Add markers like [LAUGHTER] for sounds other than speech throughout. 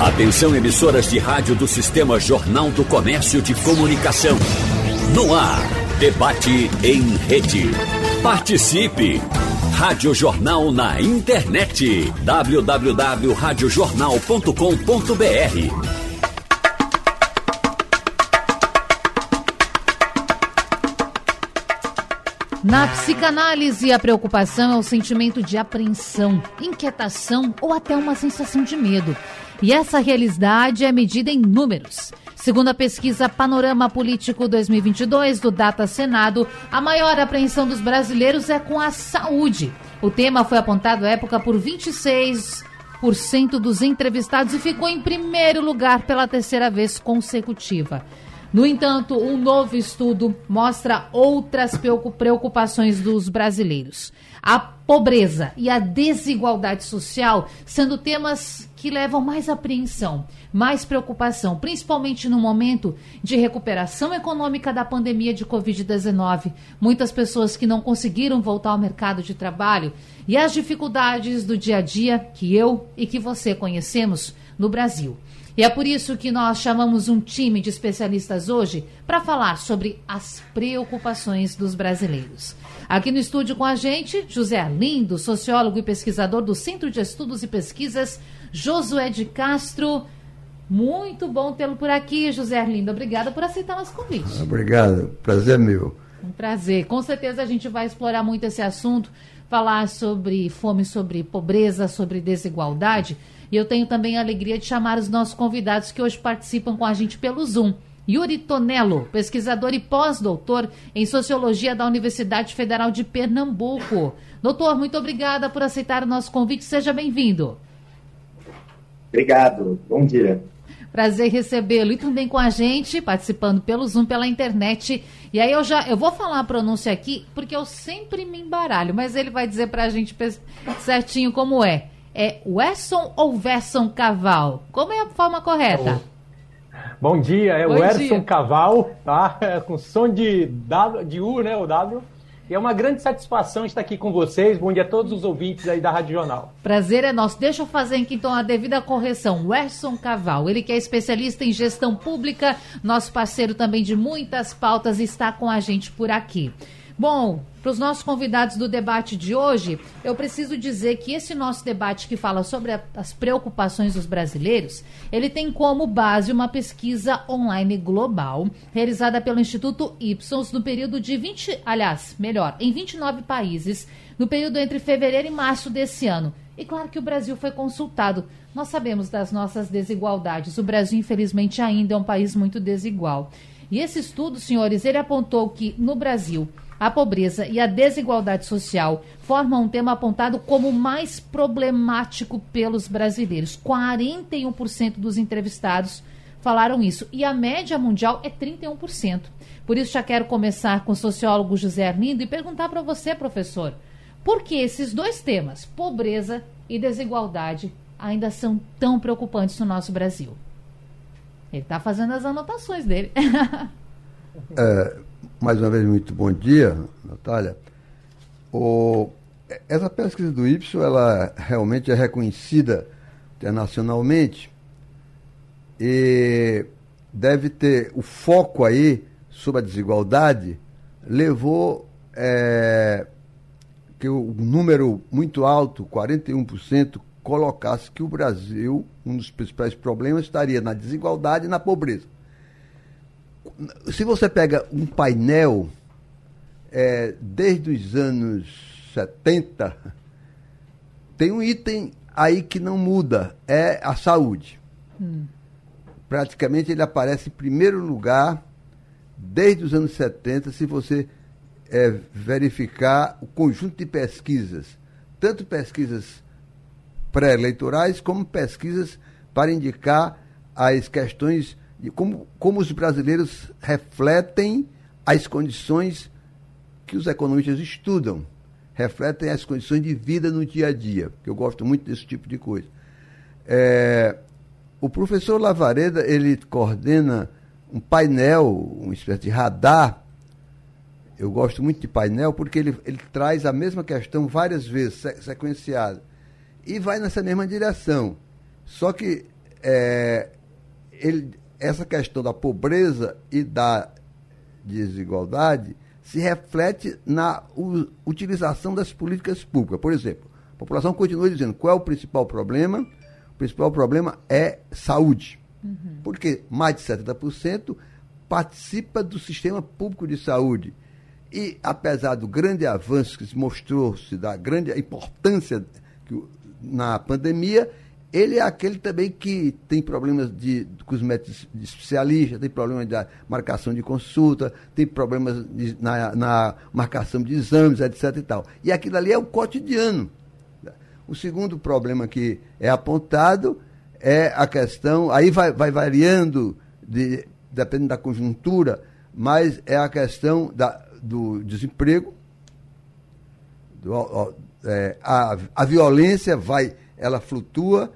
Atenção emissoras de rádio do Sistema Jornal do Comércio de Comunicação. No ar, debate em rede. Participe! Rádio Jornal na internet. www.radiojornal.com.br Na psicanálise, a preocupação é o sentimento de apreensão, inquietação ou até uma sensação de medo. E essa realidade é medida em números. Segundo a pesquisa Panorama Político 2022 do Data Senado, a maior apreensão dos brasileiros é com a saúde. O tema foi apontado à época por 26% dos entrevistados e ficou em primeiro lugar pela terceira vez consecutiva. No entanto, um novo estudo mostra outras preocupações dos brasileiros. A pobreza e a desigualdade social sendo temas que levam mais apreensão, mais preocupação, principalmente no momento de recuperação econômica da pandemia de Covid-19. Muitas pessoas que não conseguiram voltar ao mercado de trabalho e as dificuldades do dia a dia que eu e que você conhecemos no Brasil. E é por isso que nós chamamos um time de especialistas hoje para falar sobre as preocupações dos brasileiros. Aqui no estúdio com a gente, José Lindo, sociólogo e pesquisador do Centro de Estudos e Pesquisas, Josué de Castro. Muito bom tê-lo por aqui, José Lindo. Obrigada por aceitar nosso convite. Obrigado, prazer meu. Um prazer. Com certeza a gente vai explorar muito esse assunto, falar sobre fome, sobre pobreza, sobre desigualdade. E eu tenho também a alegria de chamar os nossos convidados que hoje participam com a gente pelo Zoom. Yuri Tonello, pesquisador e pós-doutor em Sociologia da Universidade Federal de Pernambuco. Doutor, muito obrigada por aceitar o nosso convite. Seja bem-vindo. Obrigado. Bom dia. Prazer recebê-lo. E também com a gente, participando pelo Zoom, pela internet. E aí eu já eu vou falar a pronúncia aqui, porque eu sempre me embaralho, mas ele vai dizer para a gente certinho como é. É Wesson ou Verson Caval? Como é a forma correta? Bom dia, é Bom Werson Caval, tá? É, com som de, w, de U, né? O W. E é uma grande satisfação estar aqui com vocês. Bom dia a todos os ouvintes aí da Rádio Jornal. Prazer é nosso. Deixa eu fazer aqui então a devida correção. Werson Caval, ele que é especialista em gestão pública, nosso parceiro também de muitas pautas, está com a gente por aqui. Bom, para os nossos convidados do debate de hoje, eu preciso dizer que esse nosso debate que fala sobre a, as preocupações dos brasileiros, ele tem como base uma pesquisa online global realizada pelo Instituto Ipsos no período de 20, aliás, melhor, em 29 países, no período entre fevereiro e março desse ano. E claro que o Brasil foi consultado. Nós sabemos das nossas desigualdades. O Brasil, infelizmente, ainda é um país muito desigual. E esse estudo, senhores, ele apontou que no Brasil a pobreza e a desigualdade social formam um tema apontado como mais problemático pelos brasileiros. 41% dos entrevistados falaram isso. E a média mundial é 31%. Por isso, já quero começar com o sociólogo José Arlindo e perguntar para você, professor, por que esses dois temas, pobreza e desigualdade, ainda são tão preocupantes no nosso Brasil? Ele está fazendo as anotações dele. [LAUGHS] é, mais uma vez, muito bom dia, Natália. O, essa pesquisa do Y, ela realmente é reconhecida internacionalmente e deve ter o foco aí sobre a desigualdade levou é, que o número muito alto, 41%, colocasse que o Brasil, um dos principais problemas, estaria na desigualdade e na pobreza se você pega um painel é, desde os anos 70, tem um item aí que não muda, é a saúde. Hum. Praticamente ele aparece em primeiro lugar desde os anos 70, se você é, verificar o conjunto de pesquisas, tanto pesquisas pré-eleitorais como pesquisas para indicar as questões de como, como os brasileiros refletem as condições que os economistas estudam, refletem as condições de vida no dia a dia, que eu gosto muito desse tipo de coisa. É, o professor Lavareda, ele coordena um painel, uma espécie de radar. Eu gosto muito de painel porque ele, ele traz a mesma questão várias vezes, sequenciada. E vai nessa mesma direção. Só que é, ele, essa questão da pobreza e da desigualdade se reflete na utilização das políticas públicas. Por exemplo, a população continua dizendo qual é o principal problema? O principal problema é saúde. Uhum. Porque mais de 70% participa do sistema público de saúde. E, apesar do grande avanço que se mostrou-se, da grande importância que, na pandemia, ele é aquele também que tem problemas de, com os médicos especialistas, tem problemas da marcação de consulta, tem problemas de, na, na, marcação de exames, etc. E, tal. e aquilo ali é o cotidiano. O segundo problema que é apontado é a questão, aí vai, vai variando, de, dependendo da conjuntura, mas é a questão da, do desemprego, do, é, a, a violência vai, ela flutua,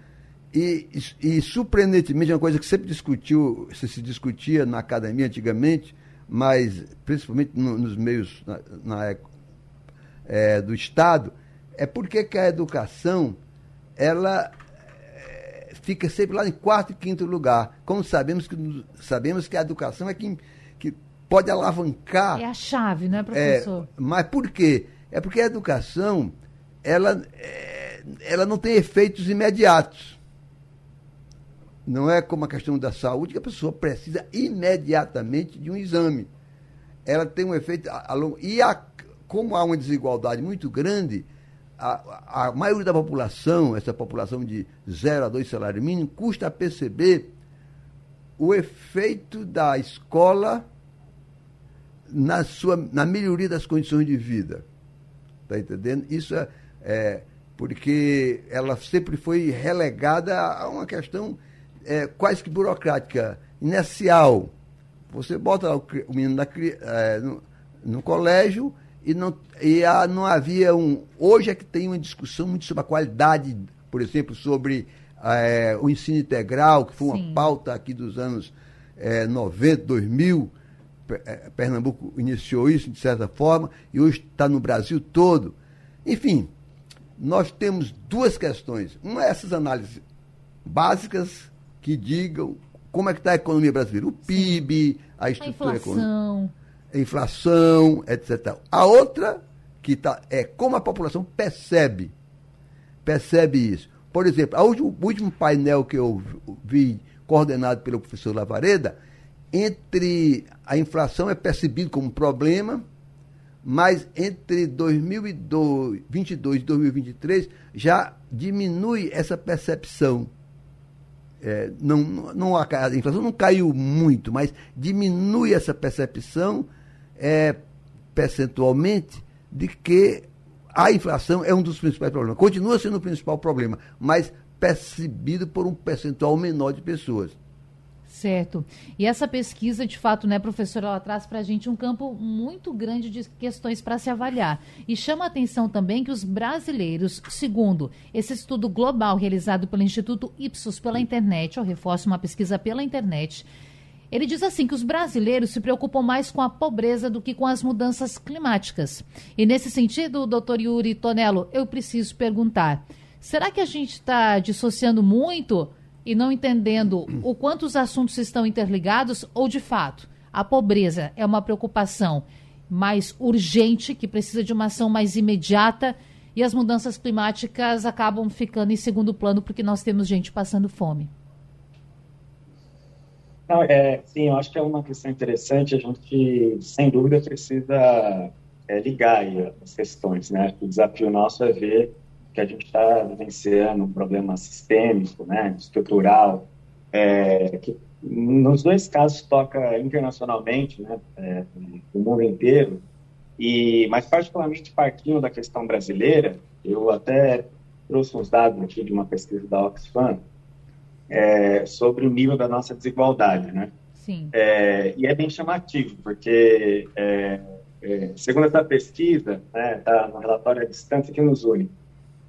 e, e, surpreendentemente, é uma coisa que sempre discutiu, se, se discutia na academia antigamente, mas principalmente no, nos meios na, na, é, do Estado, é porque que a educação ela é, fica sempre lá em quarto e quinto lugar. Como sabemos que, sabemos que a educação é quem que pode alavancar. É a chave, não é, professor? É, mas por quê? É porque a educação ela, é, ela não tem efeitos imediatos. Não é como a questão da saúde, que a pessoa precisa imediatamente de um exame. Ela tem um efeito a, longo. E a, como há uma desigualdade muito grande, a, a maioria da população, essa população de 0 a 2 salários mínimos, custa a perceber o efeito da escola na, sua, na melhoria das condições de vida. Está entendendo? Isso é, é, porque ela sempre foi relegada a uma questão é, quase que burocrática, inercial. Você bota o, o menino da, é, no, no, colégio e, não, e a, não havia um. Hoje é que tem uma discussão muito sobre a qualidade, por exemplo, sobre é, o ensino integral, que foi uma Sim. pauta aqui dos anos é, 90, 2000. É, Pernambuco iniciou isso de certa forma e hoje está no Brasil todo. Enfim, nós temos duas questões. Uma é essas análises básicas que digam como é que está a economia brasileira, o PIB, a estrutura a econômica, a inflação, etc. A outra que tá, é como a população percebe, percebe isso. Por exemplo, último, o último painel que eu vi coordenado pelo professor Lavareda, entre a inflação é percebido como um problema, mas entre 2022 e 2023 já diminui essa percepção é, não, não, a, inflação não caiu muito, mas diminui essa percepção é, percentualmente de que a inflação é um dos principais problemas. Continua sendo o principal problema, mas percebido por um percentual menor de pessoas. Certo. E essa pesquisa, de fato, né, professora, ela traz para a gente um campo muito grande de questões para se avaliar. E chama a atenção também que os brasileiros, segundo esse estudo global realizado pelo Instituto Ipsos pela internet, eu reforço uma pesquisa pela internet, ele diz assim que os brasileiros se preocupam mais com a pobreza do que com as mudanças climáticas. E nesse sentido, doutor Yuri Tonello, eu preciso perguntar: será que a gente está dissociando muito? E não entendendo o quanto os assuntos estão interligados ou, de fato, a pobreza é uma preocupação mais urgente, que precisa de uma ação mais imediata e as mudanças climáticas acabam ficando em segundo plano porque nós temos gente passando fome. É, sim, eu acho que é uma questão interessante. A gente, sem dúvida, precisa é, ligar as questões. Né? O desafio nosso é ver que a gente está vivenciando um problema sistêmico, né, estrutural, é, que nos dois casos toca internacionalmente, né, é, no mundo inteiro, e mais particularmente partindo da questão brasileira, eu até trouxe uns dados aqui de uma pesquisa da Oxfam é, sobre o nível da nossa desigualdade, né? Sim. É, e é bem chamativo, porque é, é, segundo essa pesquisa, né, tá no relatório à distância que nos une,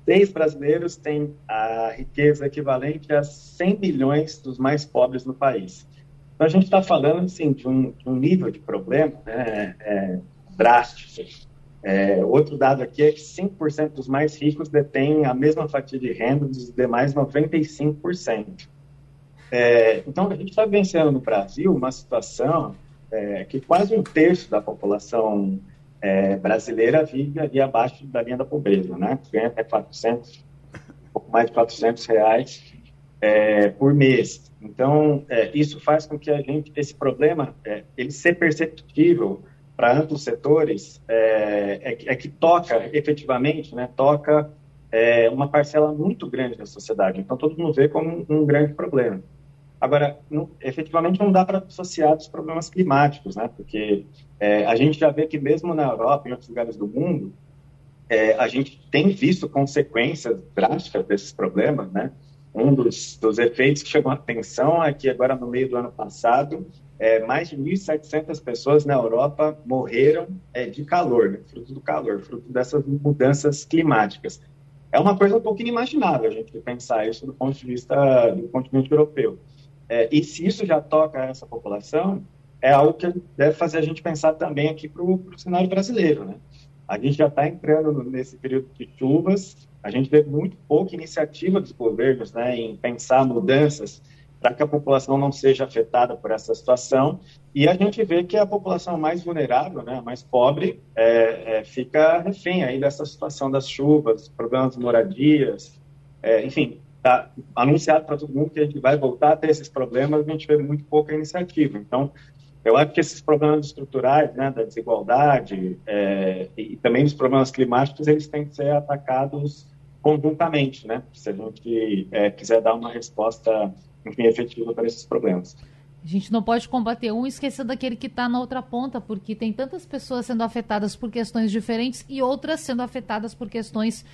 seis brasileiros têm a riqueza equivalente a 100 bilhões dos mais pobres no país. Então, a gente está falando assim, de, um, de um, nível de problema né, é, drástico. É, outro dado aqui é que 5% dos mais ricos detêm a mesma fatia de renda dos demais 95%. É, então, a gente está vivenciando no Brasil uma situação é, que quase um terço da população é, brasileira vive ali abaixo da linha da pobreza, né? Ganha até 400, um pouco mais de 400 reais é, por mês. Então, é, isso faz com que a gente, esse problema, é, ele ser perceptível para amplos setores, é, é, é, que toca efetivamente, né, toca é, uma parcela muito grande da sociedade. Então, todo mundo vê como um, um grande problema. Agora, não, efetivamente não dá para associar os problemas climáticos, né, porque é, a gente já vê que mesmo na Europa e em outros lugares do mundo, é, a gente tem visto consequências drásticas desses problemas, né, um dos, dos efeitos que chamou a atenção é que agora no meio do ano passado é, mais de 1.700 pessoas na Europa morreram é, de calor, né, fruto do calor, fruto dessas mudanças climáticas. É uma coisa um pouco inimaginável a gente pensar isso do ponto de vista do continente europeu. É, e se isso já toca essa população, é algo que deve fazer a gente pensar também aqui para o cenário brasileiro. Né? A gente já está entrando nesse período de chuvas, a gente vê muito pouca iniciativa dos governos né, em pensar mudanças para que a população não seja afetada por essa situação. E a gente vê que a população mais vulnerável, né, mais pobre, é, é, fica refém aí dessa situação das chuvas, problemas de moradias, é, enfim, está anunciado para todo mundo que a gente vai voltar a ter esses problemas, a gente vê muito pouca iniciativa. Então, eu acho que esses problemas estruturais, né, da desigualdade é, e também os problemas climáticos, eles têm que ser atacados conjuntamente, né, se a gente é, quiser dar uma resposta enfim, efetiva para esses problemas. A gente não pode combater um e esquecer daquele que está na outra ponta, porque tem tantas pessoas sendo afetadas por questões diferentes e outras sendo afetadas por questões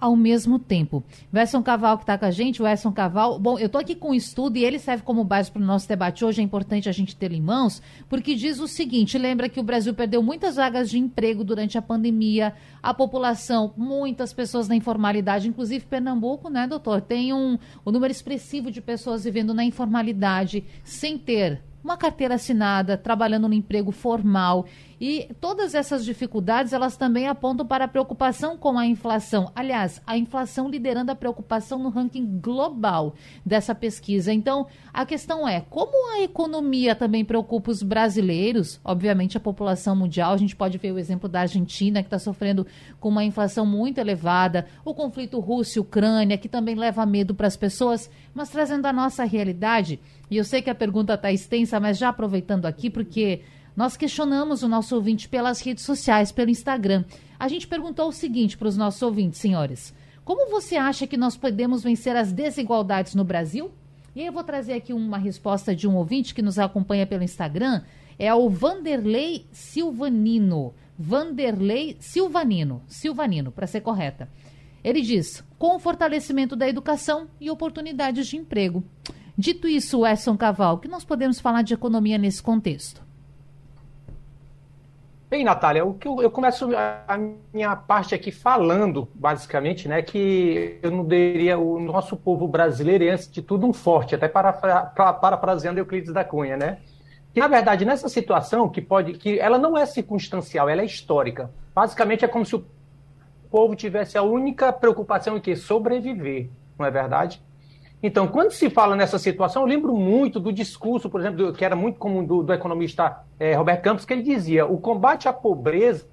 ao mesmo tempo. Wesson Caval que está com a gente, Wesson Caval. Bom, eu estou aqui com um estudo e ele serve como base para o nosso debate hoje. É importante a gente ter em mãos, porque diz o seguinte: lembra que o Brasil perdeu muitas vagas de emprego durante a pandemia, a população, muitas pessoas na informalidade, inclusive Pernambuco, né, doutor? Tem um, um número expressivo de pessoas vivendo na informalidade sem ter uma carteira assinada, trabalhando no emprego formal. E todas essas dificuldades, elas também apontam para a preocupação com a inflação. Aliás, a inflação liderando a preocupação no ranking global dessa pesquisa. Então, a questão é, como a economia também preocupa os brasileiros, obviamente a população mundial, a gente pode ver o exemplo da Argentina, que está sofrendo com uma inflação muito elevada, o conflito Rússia-Ucrânia, que também leva medo para as pessoas, mas trazendo a nossa realidade, e eu sei que a pergunta está extensa, mas já aproveitando aqui, porque nós questionamos o nosso ouvinte pelas redes sociais, pelo Instagram. A gente perguntou o seguinte para os nossos ouvintes, senhores: Como você acha que nós podemos vencer as desigualdades no Brasil? E aí eu vou trazer aqui uma resposta de um ouvinte que nos acompanha pelo Instagram. É o Vanderlei Silvanino. Vanderlei Silvanino. Silvanino, para ser correta. Ele diz: com o fortalecimento da educação e oportunidades de emprego. Dito isso, Edson Caval, o que nós podemos falar de economia nesse contexto? Bem, Natália, o que eu, eu, começo a minha parte aqui falando, basicamente, né, que eu não diria o nosso povo brasileiro é, antes de tudo, um forte, até parafraseando Euclides da Cunha, né? Que, na verdade, nessa situação, que pode, que ela não é circunstancial, ela é histórica. Basicamente, é como se o povo tivesse a única preocupação em que sobreviver, não é verdade? Então, quando se fala nessa situação, eu lembro muito do discurso, por exemplo, que era muito comum do, do economista é, Roberto Campos, que ele dizia: o combate à pobreza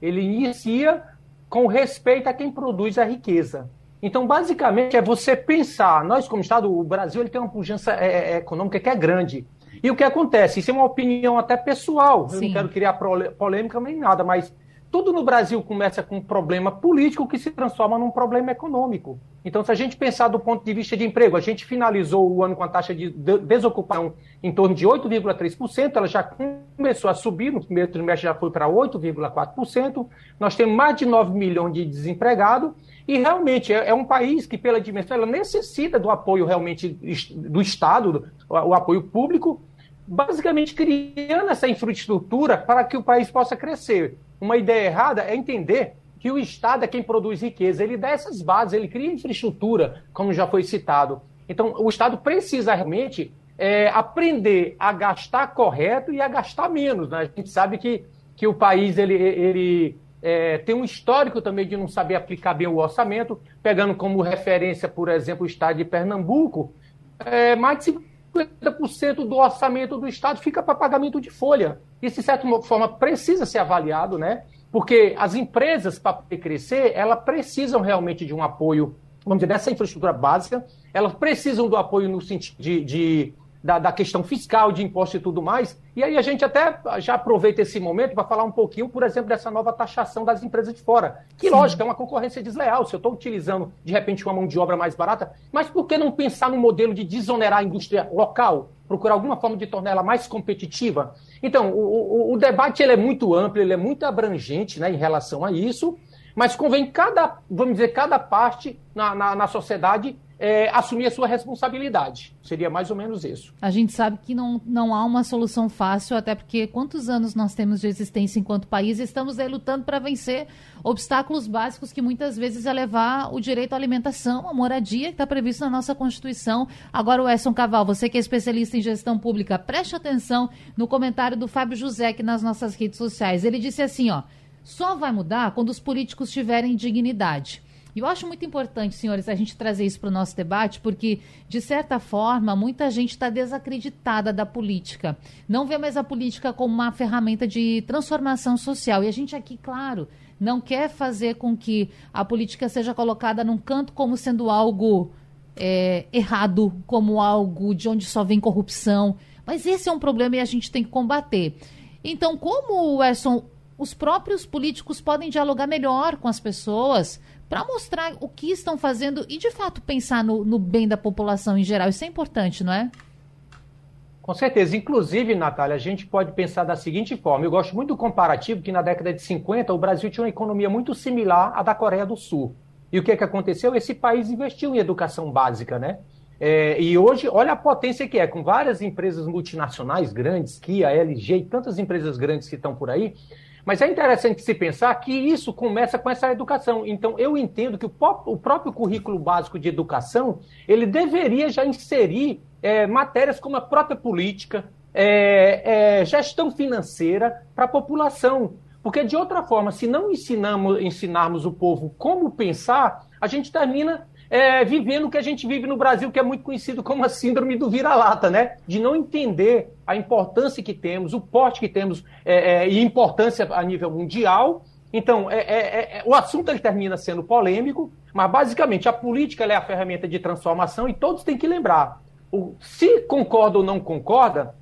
ele inicia com respeito a quem produz a riqueza. Então, basicamente, é você pensar, nós como Estado, o Brasil ele tem uma pujança é, econômica que é grande. E o que acontece? Isso é uma opinião até pessoal. Sim. Eu não quero criar polêmica nem nada, mas tudo no Brasil começa com um problema político que se transforma num problema econômico. Então, se a gente pensar do ponto de vista de emprego, a gente finalizou o ano com a taxa de desocupação em torno de 8,3%, ela já começou a subir, no primeiro trimestre já foi para 8,4%, nós temos mais de 9 milhões de desempregados, e realmente é, é um país que, pela dimensão, ela necessita do apoio realmente do Estado, o apoio público, basicamente criando essa infraestrutura para que o país possa crescer. Uma ideia errada é entender que o Estado é quem produz riqueza. Ele dá essas bases, ele cria infraestrutura, como já foi citado. Então, o Estado precisa realmente é, aprender a gastar correto e a gastar menos. Né? A gente sabe que, que o país ele, ele é, tem um histórico também de não saber aplicar bem o orçamento, pegando como referência, por exemplo, o Estado de Pernambuco, é, mais de 50% do orçamento do Estado fica para pagamento de folha. Isso, de certa forma, precisa ser avaliado, né? Porque as empresas, para crescer, elas precisam realmente de um apoio, vamos dizer, dessa infraestrutura básica, elas precisam do apoio no sentido de, de da, da, questão fiscal, de imposto e tudo mais. E aí a gente até já aproveita esse momento para falar um pouquinho, por exemplo, dessa nova taxação das empresas de fora. Que, Sim. lógico, é uma concorrência desleal. Se eu estou utilizando, de repente, uma mão de obra mais barata, mas por que não pensar no modelo de desonerar a indústria local? Procurar alguma forma de tornar ela mais competitiva? Então, o, o, o debate ele é muito amplo, ele é muito abrangente né, em relação a isso, mas convém cada, vamos dizer, cada parte na, na, na sociedade é, assumir a sua responsabilidade. Seria mais ou menos isso. A gente sabe que não, não há uma solução fácil, até porque quantos anos nós temos de existência enquanto país e estamos aí lutando para vencer obstáculos básicos que muitas vezes é levar o direito à alimentação, à moradia, que está previsto na nossa Constituição. Agora, o Edson Caval, você que é especialista em gestão pública, preste atenção no comentário do Fábio José aqui nas nossas redes sociais. Ele disse assim, ó, só vai mudar quando os políticos tiverem dignidade. E eu acho muito importante, senhores, a gente trazer isso para o nosso debate, porque, de certa forma, muita gente está desacreditada da política. Não vê mais a política como uma ferramenta de transformação social. E a gente aqui, claro, não quer fazer com que a política seja colocada num canto como sendo algo é, errado, como algo de onde só vem corrupção. Mas esse é um problema e a gente tem que combater. Então, como, Erson, os próprios políticos podem dialogar melhor com as pessoas para mostrar o que estão fazendo e, de fato, pensar no, no, bem da população em geral. Isso é importante, não é? Com certeza. Inclusive, Natália, a gente pode pensar da seguinte forma. Eu gosto muito do comparativo que na década de 50 o Brasil tinha uma economia muito similar à da Coreia do Sul. E o que, é que aconteceu? Esse país investiu em educação básica, né? É, e hoje, olha a potência que é, com várias empresas multinacionais grandes, Kia, LG e tantas empresas grandes que estão por aí, mas é interessante se pensar que isso começa com essa educação. Então, eu entendo que o, o próprio currículo básico de educação, ele deveria já inserir é, matérias como a própria política, é, é, gestão financeira para a população. Porque, de outra forma, se não ensinamos, ensinarmos o povo como pensar, a gente termina é, vivendo o que a gente vive no Brasil, que é muito conhecido como a síndrome do vira-lata, né? De não entender a importância que temos, o porte que temos é, é, e importância a nível mundial. Então, é, é, é, o assunto ele termina sendo polêmico, mas basicamente a política é a ferramenta de transformação e todos têm que lembrar. O, se concorda ou não concorda,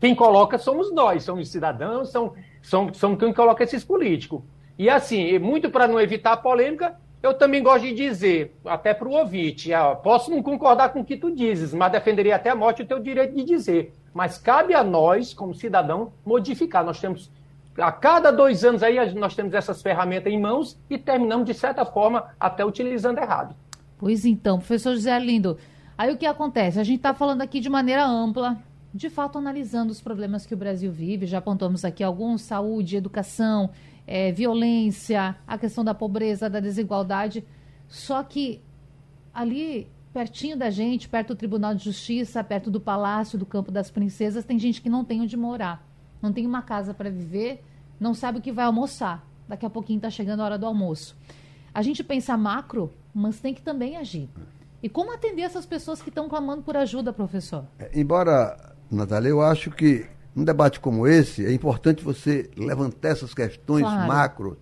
quem coloca somos nós, somos cidadãos, são, são, são quem coloca esses políticos. E assim, muito para não evitar a polêmica, eu também gosto de dizer, até para o ouvinte, ah, posso não concordar com o que tu dizes, mas defenderia até a morte o teu direito de dizer. Mas cabe a nós, como cidadão, modificar. Nós temos, a cada dois anos aí, nós temos essas ferramentas em mãos e terminamos, de certa forma, até utilizando errado. Pois então, professor José Lindo, aí o que acontece? A gente está falando aqui de maneira ampla, de fato analisando os problemas que o Brasil vive, já apontamos aqui alguns, saúde, educação, é, violência, a questão da pobreza, da desigualdade. Só que ali, pertinho da gente, perto do Tribunal de Justiça, perto do Palácio do Campo das Princesas, tem gente que não tem onde morar, não tem uma casa para viver, não sabe o que vai almoçar. Daqui a pouquinho está chegando a hora do almoço. A gente pensa macro, mas tem que também agir. E como atender essas pessoas que estão clamando por ajuda, professor? É, embora, Natália, eu acho que num debate como esse, é importante você levantar essas questões claro. macro,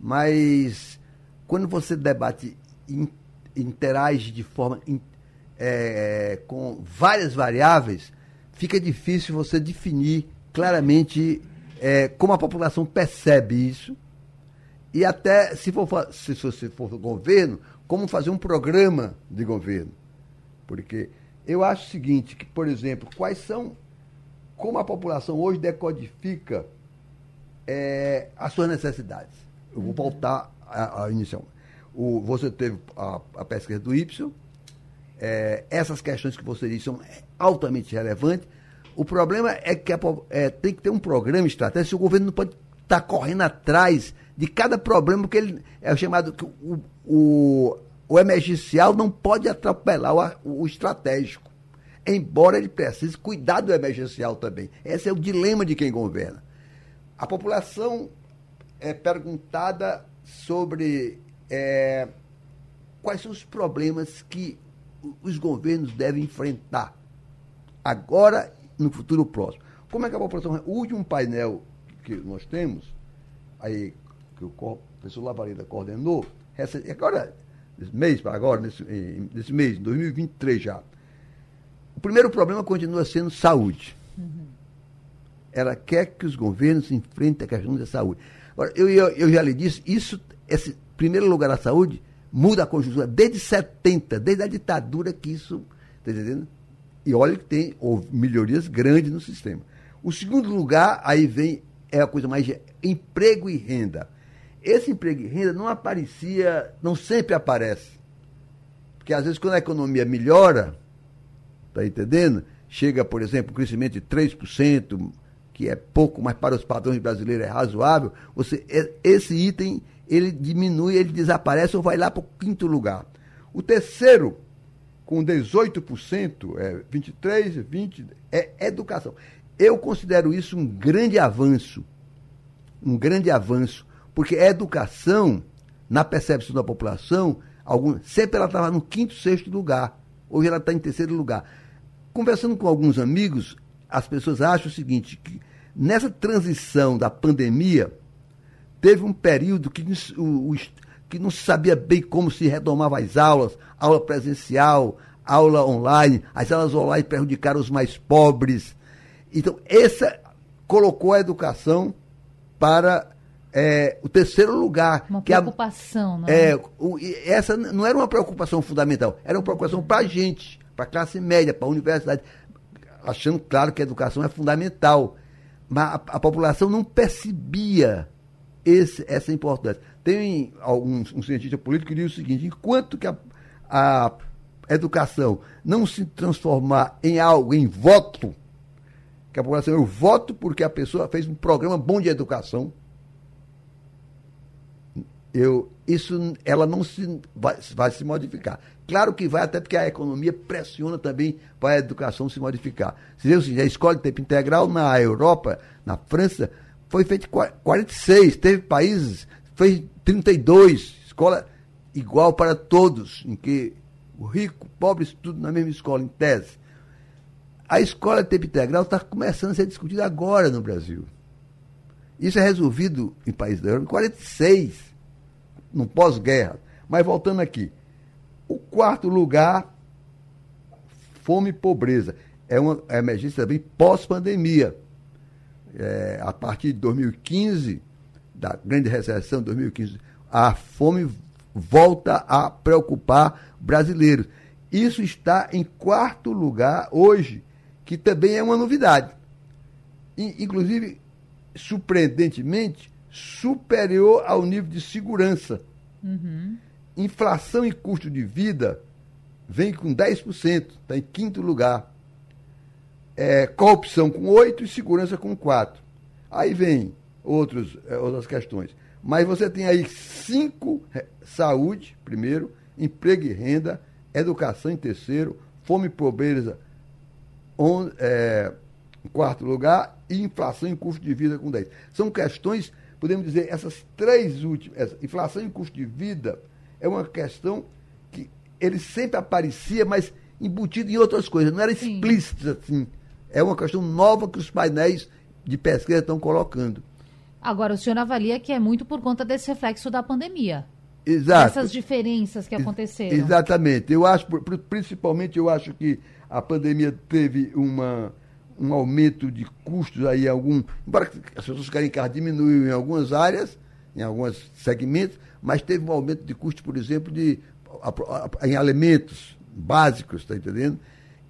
mas quando você debate, in, interage de forma in, é, com várias variáveis, fica difícil você definir claramente é, como a população percebe isso e até, se for, se, se for governo, como fazer um programa de governo. Porque eu acho o seguinte, que, por exemplo, quais são como a população hoje decodifica é, as suas necessidades. Eu vou voltar à, inicial. O, você teve a, a, pesquisa do Y, é, essas questões que você disse são altamente relevantes. O problema é que a, é, tem que ter um programa estratégico. O governo não pode estar tá correndo atrás de cada problema, porque ele é chamado. O, o, o emergencial não pode atropelar o, o estratégico embora ele precise cuidar do emergencial também. Esse é o dilema de quem governa. A população é perguntada sobre é, quais são os problemas que os governos devem enfrentar agora no futuro próximo. Como é que a população. O último painel que nós temos, aí, que o professor Lavareda coordenou, agora, nesse mês, agora, nesse, nesse mês, 2023 já. O primeiro problema continua sendo saúde. Uhum. Ela quer que os governos enfrentem a questão da saúde. Agora, eu, eu, eu já lhe disse, isso, esse primeiro lugar da saúde, muda a conjuntura desde 70, desde a ditadura que isso. Está entendendo? E olha que tem houve melhorias grandes no sistema. O segundo lugar, aí vem, é a coisa mais. emprego e renda. Esse emprego e renda não aparecia, não sempre aparece. Porque às vezes quando a economia melhora, está entendendo? Chega, por exemplo, um crescimento de 3%, que é pouco, mas para os padrões brasileiros é razoável, você, esse item ele diminui, ele desaparece ou vai lá para o quinto lugar. O terceiro, com 18%, é 23, 20, é educação. Eu considero isso um grande avanço. Um grande avanço. Porque a educação, na percepção da população, algum, sempre ela estava no quinto, sexto lugar. Hoje ela está em terceiro lugar. Conversando com alguns amigos, as pessoas acham o seguinte, que nessa transição da pandemia, Teve um período que, o, o, que não se sabia bem como se retomava as aulas, aula presencial, aula online, as aulas online prejudicaram os mais pobres. Então, essa colocou a educação para é, o terceiro lugar. Uma preocupação, não é? é o, essa não era uma preocupação fundamental, era uma preocupação para a gente, para a classe média, para a universidade, achando, claro, que a educação é fundamental. Mas a, a população não percebia esse, essa importância. Tem algum um cientista político que diz o seguinte: enquanto que a, a educação não se transformar em algo, em voto, que a população, eu voto porque a pessoa fez um programa bom de educação, eu, isso ela não se vai, vai, se modificar. Claro que vai, até porque a economia pressiona também para a educação se modificar. O seguinte, a escola de tempo integral na Europa, na França, foi feito 46, teve países, fez 32, escola igual para todos, em que o rico, o pobre estudam na mesma escola, em tese. A escola de tempo integral está começando a ser discutida agora no Brasil. Isso é resolvido em países da Europa em 46, no pós-guerra. Mas voltando aqui, o quarto lugar, fome e pobreza. É uma emergência também pós-pandemia é, a partir de 2015, da grande recessão de 2015, a fome volta a preocupar brasileiros. Isso está em quarto lugar hoje, que também é uma novidade. inclusive, surpreendentemente, superior ao nível de segurança. Uhum. Inflação e custo de vida vem com 10%, está em quinto lugar é, corrupção com oito e segurança com quatro. Aí vem outros, é, outras questões. Mas você tem aí cinco, é, saúde, primeiro, emprego e renda, educação em terceiro, fome e pobreza é, em quarto lugar e inflação e custo de vida com dez. São questões, podemos dizer, essas três últimas, essa, inflação e custo de vida é uma questão que ele sempre aparecia, mas embutido em outras coisas, não era explícito assim é uma questão nova que os painéis de pesquisa estão colocando. Agora, o senhor avalia que é muito por conta desse reflexo da pandemia. Exato. Essas diferenças que aconteceram. Exatamente. Eu acho, principalmente, eu acho que a pandemia teve uma, um aumento de custos aí, algum. Embora as pessoas querem que diminuiu em algumas áreas, em alguns segmentos, mas teve um aumento de custos, por exemplo, de, em alimentos básicos, está entendendo?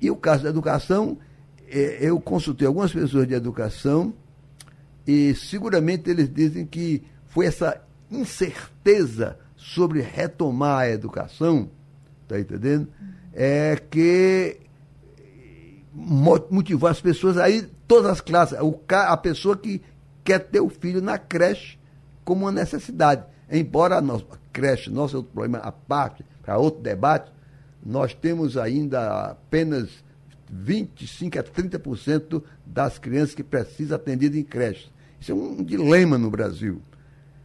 E o caso da educação, é, eu consultei algumas pessoas de educação e seguramente eles dizem que foi essa incerteza sobre retomar a educação, tá entendendo? É que motivou as pessoas aí, todas as classes, o, a pessoa que quer ter o filho na creche como uma necessidade. Embora a nossa creche, nosso outro problema à parte, para outro debate, nós temos ainda apenas 25% a 30% das crianças que precisam atendidas em creche. Isso é um dilema no Brasil.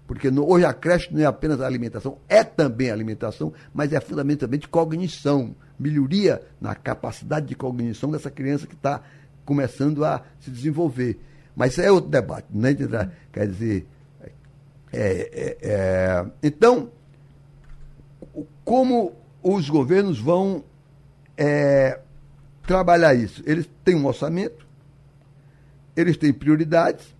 Porque no, hoje a creche não é apenas alimentação, é também alimentação, mas é fundamentalmente cognição. melhoria na capacidade de cognição dessa criança que está começando a se desenvolver. Mas isso é outro debate, né? Quer dizer, é, é, é, então, como os governos vão é, trabalhar isso? Eles têm um orçamento, eles têm prioridades,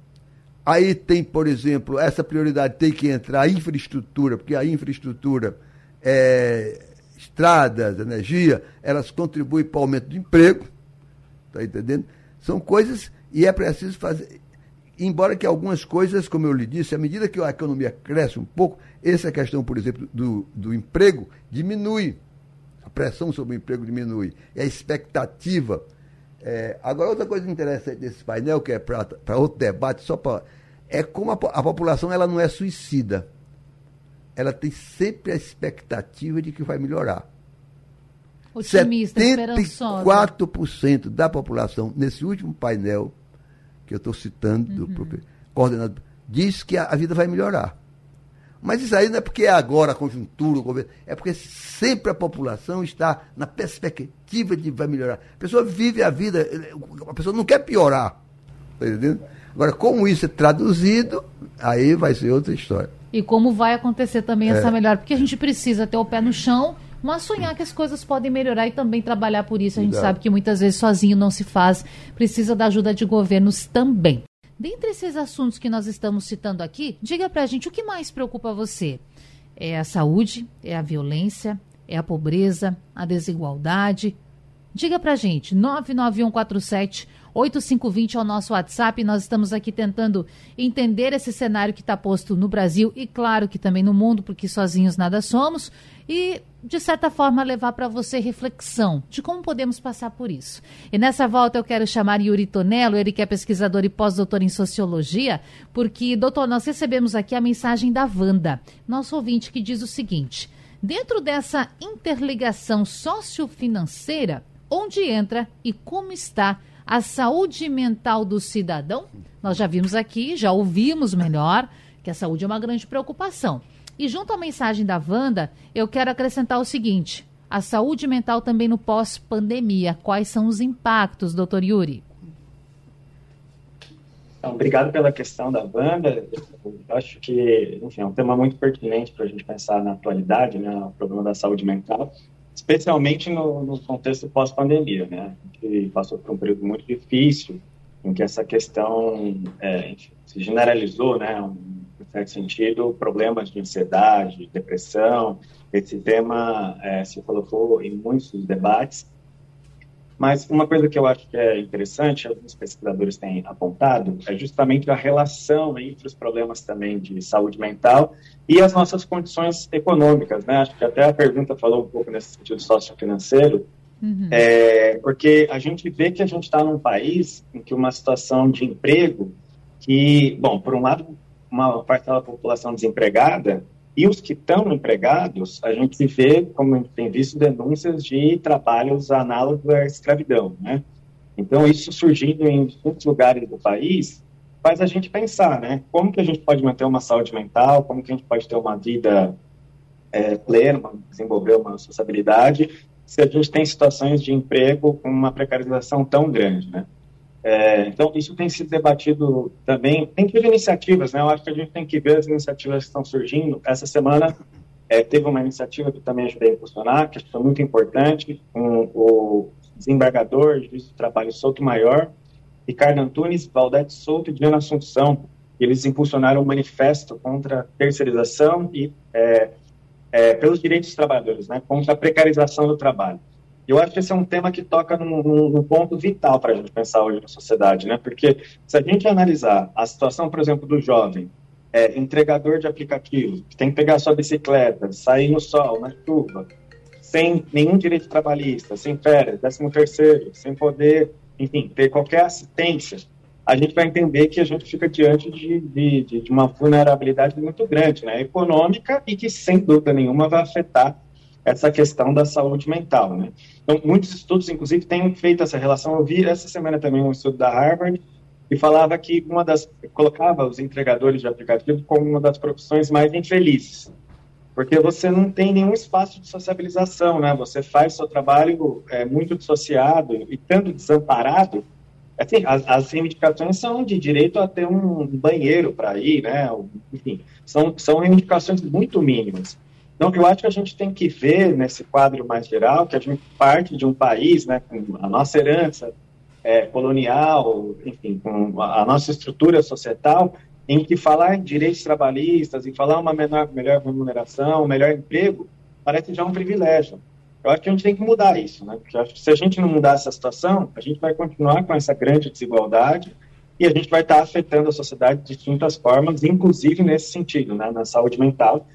aí tem, por exemplo, essa prioridade tem que entrar a infraestrutura, porque a infraestrutura, é, estradas, energia, elas contribuem para o aumento do emprego, está entendendo? São coisas, e é preciso fazer, embora que algumas coisas, como eu lhe disse, à medida que a economia cresce um pouco, essa questão, por exemplo, do, do emprego diminui. A pressão sobre o emprego diminui. E a expectativa. É, agora, outra coisa interessante desse painel, que é para outro debate, só para. É como a, a população ela não é suicida. Ela tem sempre a expectativa de que vai melhorar. Otimista, 74% da população, nesse último painel, que eu estou citando, uhum. do coordenador, diz que a, a, vida vai melhorar. Mas isso aí não é porque é agora a conjuntura, o governo, é porque sempre a população está na perspectiva de vai melhorar. A pessoa vive a vida, a pessoa não quer piorar. Está entendendo? Agora, como isso é traduzido, aí vai ser outra história. E como vai acontecer também é. essa melhora? Porque a gente precisa ter o pé no chão mas sonhar que as coisas podem melhorar e também trabalhar por isso. A gente sabe que muitas vezes sozinho não se faz, precisa da ajuda de governos também. Dentre esses assuntos que nós estamos citando aqui, diga pra gente o que mais preocupa você. É a saúde, é a violência, é a pobreza, a desigualdade. Diga pra gente, 99147 8520 é o nosso WhatsApp. Nós estamos aqui tentando entender esse cenário que está posto no Brasil e, claro, que também no mundo, porque sozinhos nada somos. E, de certa forma, levar para você reflexão de como podemos passar por isso. E nessa volta eu quero chamar Yuri Tonello, ele que é pesquisador e pós-doutor em sociologia, porque, doutor, nós recebemos aqui a mensagem da Wanda, nosso ouvinte, que diz o seguinte. Dentro dessa interligação sociofinanceira, onde entra e como está a saúde mental do cidadão. Nós já vimos aqui, já ouvimos melhor que a saúde é uma grande preocupação. E junto à mensagem da Wanda, eu quero acrescentar o seguinte: a saúde mental também no pós-pandemia. Quais são os impactos, doutor Yuri? Então, obrigado pela questão da Wanda. Eu acho que, enfim, é um tema muito pertinente para a gente pensar na atualidade, né, o problema da saúde mental especialmente no, no contexto pós-pandemia, né? Gente passou por um período muito difícil em que essa questão é, se generalizou, né? Um, em certo sentido, problemas de ansiedade, depressão, esse tema é, se colocou em muitos debates mas uma coisa que eu acho que é interessante, alguns pesquisadores têm apontado, é justamente a relação entre os problemas também de saúde mental e as nossas condições econômicas, né? Acho que até a pergunta falou um pouco nesse sentido sociofinanceiro, uhum. é, porque a gente vê que a gente está num país em que uma situação de emprego que, bom, por um lado, uma parte da população desempregada e os que estão empregados, a gente vê, como a gente tem visto, denúncias de trabalhos análogos à escravidão, né? Então, isso surgindo em muitos lugares do país faz a gente pensar, né? Como que a gente pode manter uma saúde mental, como que a gente pode ter uma vida é, plena, desenvolver uma sociabilidade, se a gente tem situações de emprego com uma precarização tão grande, né? É, então, isso tem sido debatido também. Tem que ver iniciativas, né? Eu acho que a gente tem que ver as iniciativas que estão surgindo. Essa semana é, teve uma iniciativa que também ajudei a impulsionar, que foi muito importante, com o desembargador, juiz do trabalho Souto Maior, Ricardo Antunes, Valdete Souto e Diana Assunção. Eles impulsionaram um manifesto contra a terceirização e é, é, pelos direitos dos trabalhadores, né? Contra a precarização do trabalho. Eu acho que esse é um tema que toca num, num ponto vital para a gente pensar hoje na sociedade, né? Porque se a gente analisar a situação, por exemplo, do jovem, é, entregador de aplicativos, que tem que pegar sua bicicleta, sair no sol, na chuva, sem nenhum direito trabalhista, sem férias, décimo terceiro, sem poder, enfim, ter qualquer assistência, a gente vai entender que a gente fica diante de, de, de uma vulnerabilidade muito grande, né? Econômica e que, sem dúvida nenhuma, vai afetar essa questão da saúde mental, né? Então, muitos estudos, inclusive, têm feito essa relação. Eu vi essa semana também um estudo da Harvard que falava que uma das colocava os entregadores de aplicativo como uma das profissões mais infelizes. porque você não tem nenhum espaço de sociabilização, né? Você faz seu trabalho é, muito dissociado e tanto desamparado. Assim, as, as reivindicações são de direito a ter um banheiro para ir, né? Enfim, são, são reivindicações muito mínimas. Então, eu acho que a gente tem que ver nesse quadro mais geral que a gente parte de um país, né, com a nossa herança é, colonial, enfim, com a nossa estrutura societal, em que falar em direitos trabalhistas, em falar uma menor, melhor remuneração, melhor emprego, parece já um privilégio. Eu acho que a gente tem que mudar isso, né? Porque se a gente não mudar essa situação, a gente vai continuar com essa grande desigualdade e a gente vai estar afetando a sociedade de distintas formas, inclusive nesse sentido, né? Na saúde mental.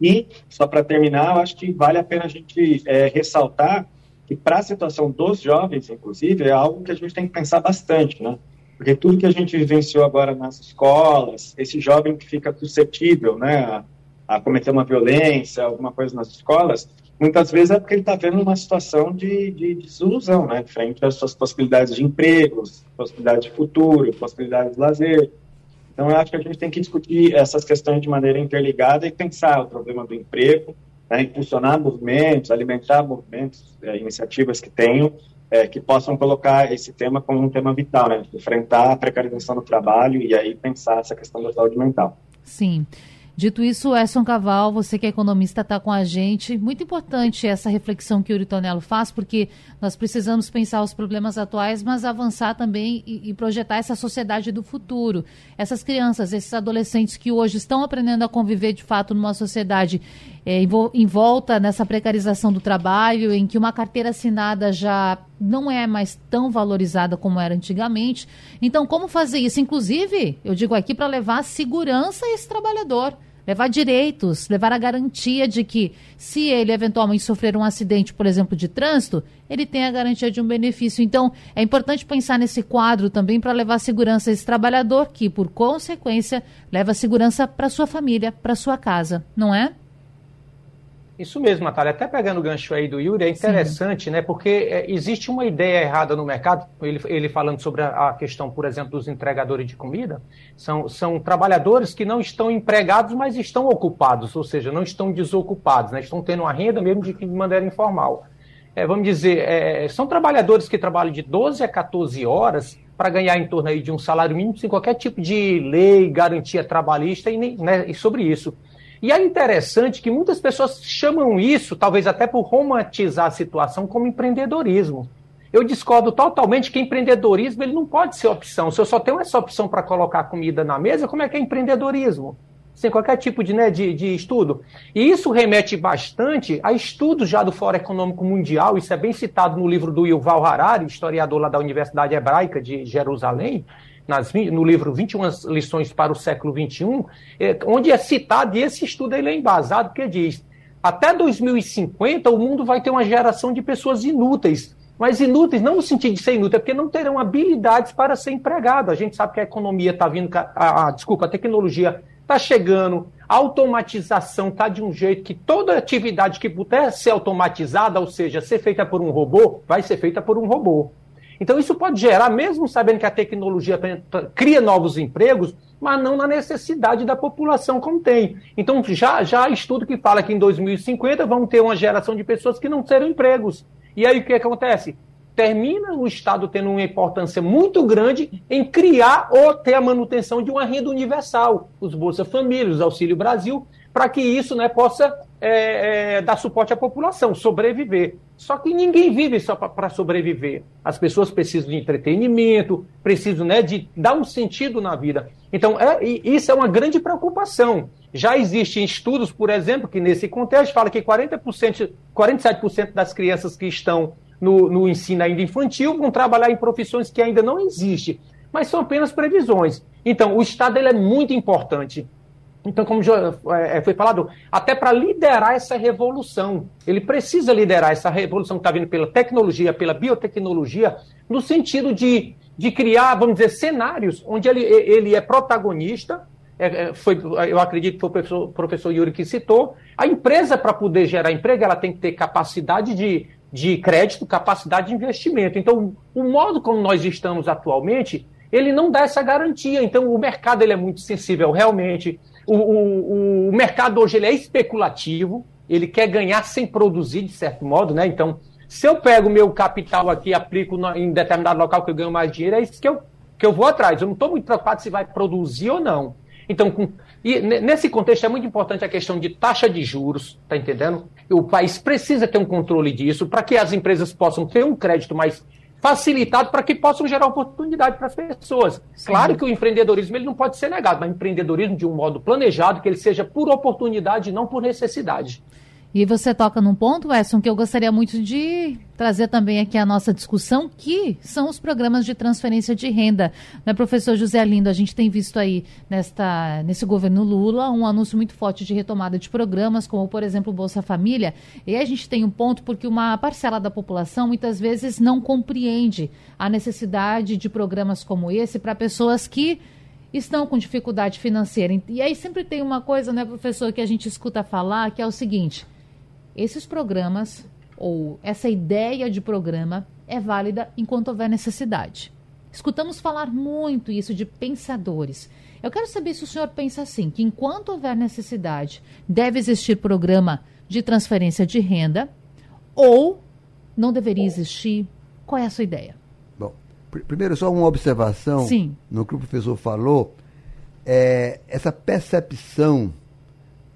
E, só para terminar, eu acho que vale a pena a gente é, ressaltar que para a situação dos jovens, inclusive, é algo que a gente tem que pensar bastante, né? Porque tudo que a gente vivenciou agora nas escolas, esse jovem que fica suscetível né, a, a cometer uma violência, alguma coisa nas escolas, muitas vezes é porque ele está vendo uma situação de, de, desilusão, né, frente às suas possibilidades de empregos, possibilidades de futuro, possibilidades de lazer. Então, eu acho que a gente tem que discutir essas questões de maneira interligada e pensar o problema do emprego, né, impulsionar movimentos, alimentar movimentos, é, iniciativas que tenham, é, que possam colocar esse tema como um tema vital, né? Enfrentar a precarização do trabalho e aí pensar essa questão da saúde mental. Sim. Dito isso, Edson Caval, você que é economista está com a gente. Muito importante essa reflexão que o Uritonello faz, porque nós precisamos pensar os problemas atuais, mas avançar também e, e, projetar essa sociedade do futuro. Essas crianças, esses adolescentes que hoje estão aprendendo a conviver de fato numa sociedade é, em volta nessa precarização do trabalho, em que uma carteira assinada já não é mais tão valorizada como era antigamente. Então, como fazer isso? Inclusive, eu digo aqui para levar segurança a esse trabalhador levar direitos, levar a garantia de que, se ele eventualmente sofrer um acidente, por exemplo, de trânsito, ele tem a garantia de um benefício. Então, é importante pensar nesse quadro também para levar segurança a esse trabalhador, que, por consequência, leva segurança para sua família, para sua casa, não é? Isso mesmo, Natália. Até pegando o gancho aí do Yuri, é interessante, Sim. né? Porque é, existe uma ideia errada no mercado, ele, ele falando sobre a, a, questão, por exemplo, dos entregadores de comida, são, são trabalhadores que não estão empregados, mas estão ocupados, ou seja, não estão desocupados, né? Estão tendo uma renda mesmo de, de maneira informal. É, vamos dizer, é, são trabalhadores que trabalham de 12 a 14 horas para ganhar em torno aí de um salário mínimo sem qualquer tipo de lei, garantia trabalhista e, nem, né, e sobre isso. E é interessante que muitas pessoas chamam isso, talvez até por romantizar a situação, como empreendedorismo. Eu discordo totalmente que empreendedorismo ele não pode ser opção. Se eu só tenho essa opção para colocar comida na mesa, como é que é empreendedorismo? Sem qualquer tipo de, né, de, de estudo. E isso remete bastante a estudos já do Fórum Econômico Mundial, isso é bem citado no livro do Yuval Harari, historiador lá da Universidade Hebraica de Jerusalém, nas, no livro 21 lições para o século XXI, é, onde é citado, e esse estudo ele é embasado, porque diz, até 2050 o mundo vai ter uma geração de pessoas inúteis, mas inúteis não no sentido de ser inútil, é porque não terão habilidades para ser empregado. A gente sabe que a economia está vindo, a, a, desculpa, a tecnologia está chegando, a automatização está de um jeito que toda atividade que puder ser automatizada, ou seja, ser feita por um robô, vai ser feita por um robô. Então, isso pode gerar, mesmo sabendo que a tecnologia cria novos empregos, mas não na necessidade da população como tem. Então, já, já há estudo que fala que em 2050 vão ter uma geração de pessoas que não terão empregos. E aí o que acontece? Termina o Estado tendo uma importância muito grande em criar ou ter a manutenção de uma renda universal, os Bolsa Família, os Auxílio Brasil, para que isso né, possa é, é, dar suporte à população, sobreviver. Só que ninguém vive só para sobreviver. As pessoas precisam de entretenimento, precisam né, de dar um sentido na vida. Então, é, isso é uma grande preocupação. Já existem estudos, por exemplo, que nesse contexto fala que 40%, 47% das crianças que estão no, no ensino ainda infantil vão trabalhar em profissões que ainda não existem, mas são apenas previsões. Então, o Estado ele é muito importante. Então, como já é, foi falado, até para liderar essa revolução, ele precisa liderar essa revolução que está vindo pela tecnologia, pela biotecnologia, no sentido de, de criar, vamos dizer, cenários onde ele, ele é protagonista. É, é foi, eu acredito que foi o professor, professor Yuri que citou. A empresa, para poder gerar emprego, ela tem que ter capacidade de, de crédito, capacidade de investimento. Então, o modo como nós estamos atualmente, ele não dá essa garantia. Então, o mercado ele é muito sensível realmente O, o, o mercado hoje ele é especulativo, ele quer ganhar sem produzir, de certo modo, né? Então, se eu pego meu capital aqui e aplico em determinado local que eu ganho mais dinheiro, é isso que eu, que eu vou atrás. Eu não estou muito preocupado se vai produzir ou não. Então, com, e nesse contexto é muito importante a questão de taxa de juros, tá entendendo? O país precisa ter um controle disso para que as empresas possam ter um crédito mais facilitado para que possam gerar oportunidade para as pessoas. Sim. Claro que o empreendedorismo ele não pode ser negado, mas empreendedorismo de um modo planejado, que ele seja por oportunidade e não por necessidade. E você toca num ponto, Wesson, que eu gostaria muito de trazer também aqui a nossa discussão, que são os programas de transferência de renda. Né, professor José Lindo, a gente tem visto aí nesta, nesse governo Lula um anúncio muito forte de retomada de programas, como, por exemplo, o Bolsa Família. E a gente tem um ponto porque uma parcela da população muitas vezes não compreende a necessidade de programas como esse para pessoas que estão com dificuldade financeira. E aí sempre tem uma coisa, né, professor, que a gente escuta falar, que é o seguinte esses programas ou essa ideia de programa é válida enquanto houver necessidade. Escutamos falar muito isso de pensadores. Eu quero saber se o senhor pensa assim, que enquanto houver necessidade, deve existir programa de transferência de renda ou não deveria existir. Qual é a sua ideia? Bom, pr primeiro só uma observação Sim. no que o professor falou. É, essa percepção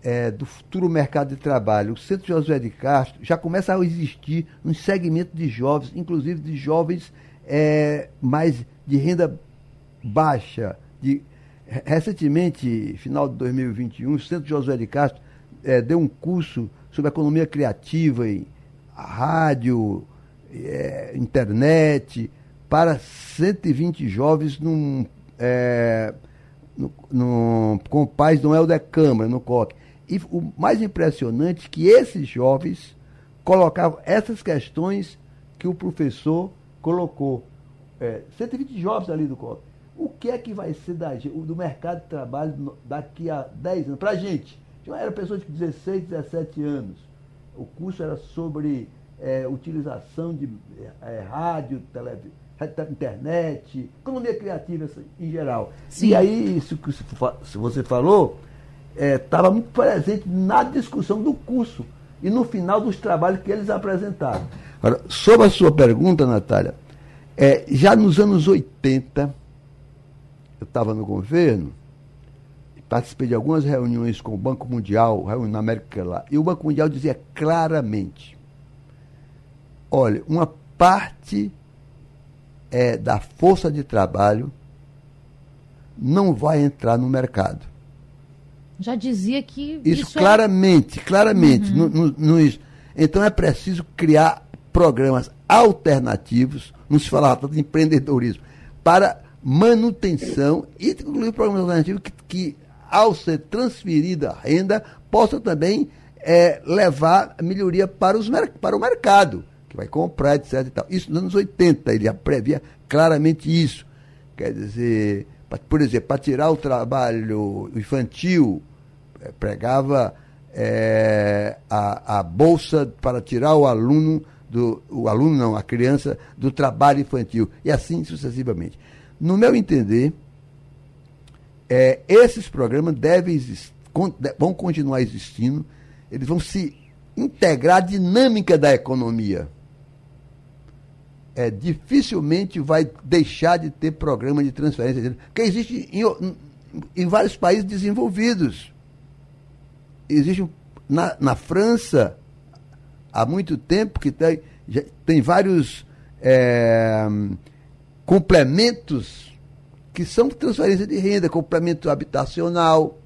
é, do futuro mercado de trabalho, o Centro Josué de Castro já começa a existir um segmento de jovens, inclusive de jovens é, mais de renda baixa. De, recentemente, final de 2021, o Centro Josué de Castro é, deu um curso sobre economia criativa em rádio, é, internet, para 120 jovens num, é, no, no, com pais do Helder Câmara, no COC. E o mais impressionante é que esses jovens colocavam essas questões que o professor colocou. É, 120 jovens ali do COP. O que é que vai ser da, do mercado de trabalho daqui a 10 anos? Para a gente. Era pessoas de 16, 17 anos. O curso era sobre é, utilização de é, rádio, televisão internet, economia criativa em geral. Sim. E aí, isso que você falou, estava é, muito presente na discussão do curso e no final dos trabalhos que eles apresentaram. Agora, sobre a sua pergunta, Natália, é, já nos anos 80, eu estava no governo, participei de algumas reuniões com o Banco Mundial, reunião na América lá, e o Banco Mundial dizia claramente: olha, uma parte é, da força de trabalho não vai entrar no mercado já dizia que. Isso, isso claramente, é... claramente. Uhum. No, no, no, então é preciso criar programas alternativos, não se falava tanto de empreendedorismo, para manutenção e incluir programas alternativos que, que, ao ser transferida a renda, possa também é, levar melhoria para, os, para o mercado, que vai comprar, etc. Isso nos anos 80, ele previa claramente isso. Quer dizer, por exemplo, para tirar o trabalho infantil pregava é, a, a bolsa para tirar o aluno do o aluno não, a criança do trabalho infantil e assim sucessivamente. No meu entender, é, esses programas devem vão continuar existindo, eles vão se integrar à dinâmica da economia. É, dificilmente vai deixar de ter programa de transferência, que existe em, em vários países desenvolvidos existe na, na França há muito tempo que tem, já, tem vários é, complementos que são transferência de renda, complemento habitacional.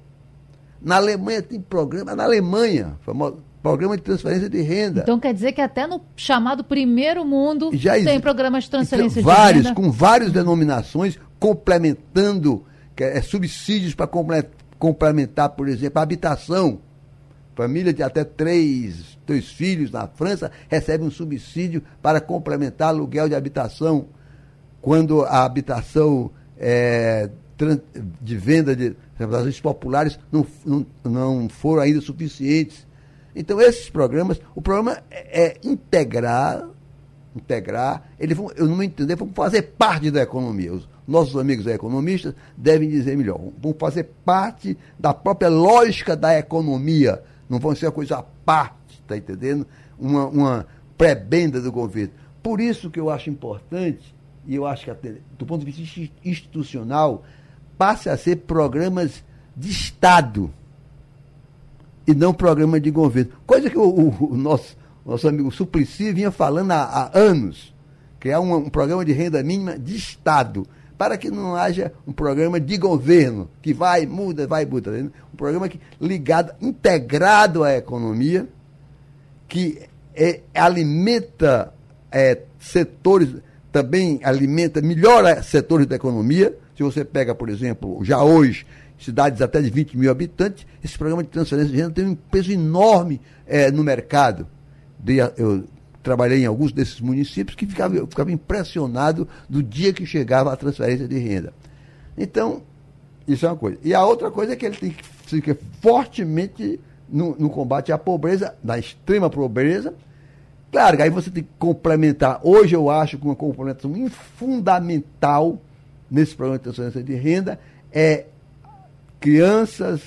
Na Alemanha tem programa, na Alemanha, famoso, programa de transferência de renda. Então quer dizer que até no chamado primeiro mundo Já tem existe, programa de transferência então, vários, de renda? Com várias denominações, complementando que é, subsídios para complementar, por exemplo, a habitação. Família de até três, três filhos na França recebe um subsídio para complementar aluguel de habitação quando a habitação é, de venda de habitações populares não, não, não foram ainda suficientes. Então, esses programas, o programa é, é integrar, integrar, vão, eu não entender, vão fazer parte da economia. Os, nossos amigos economistas devem dizer melhor. Vão fazer parte da própria lógica da economia. Não vão ser uma coisa à parte, está entendendo? Uma, uma prebenda do governo. Por isso que eu acho importante, e eu acho que até, do ponto de vista institucional, passe a ser programas de Estado e não programa de governo. Coisa que o, o, o nosso, nosso amigo Suplicy vinha falando há, há anos, que é um, um programa de renda mínima de Estado para que não haja um programa de governo que vai, muda, vai, muda. Tá um programa que, ligado, integrado à economia, que é, alimenta é, setores, também alimenta, melhora setores da economia. Se você pega, por exemplo, já hoje, cidades até de 20 mil habitantes, esse programa de transferência de renda tem um peso enorme é, no mercado. Eu trabalhei em alguns desses municípios que ficava, ficava impressionado do dia que chegava a transferência de renda. Então, isso é uma coisa. E a outra coisa é que ele tem que ficar fortemente no, no, combate à pobreza, na extrema pobreza. Claro aí você tem que complementar. Hoje eu acho que uma complementação fundamental nesse programa de transferência de renda é crianças